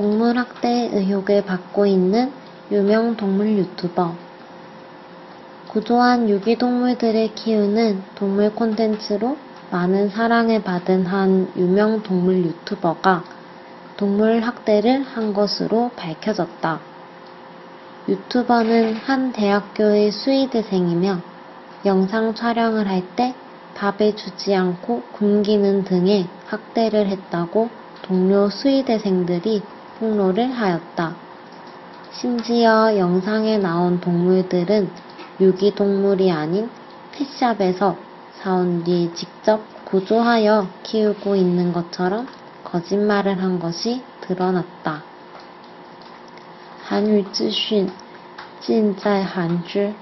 동물학대 의혹을 받고 있는 유명 동물 유튜버. 구조한 유기동물들을 키우는 동물 콘텐츠로 많은 사랑을 받은 한 유명 동물 유튜버가 동물 학대를 한 것으로 밝혀졌다. 유튜버는 한 대학교의 수의대생이며 영상 촬영을 할 때 밥을 주지 않고 굶기는 등의 학대를 했다고 동료 수의대생들이 폭로를 하였다. 심지어 영상에 나온 동물들은 유기동물이 아닌 펫샵에서 사온 뒤 직접 구조하여 키우고 있는 것처럼 거짓말을 한 것이 드러났다. 韩语资讯尽在韩知。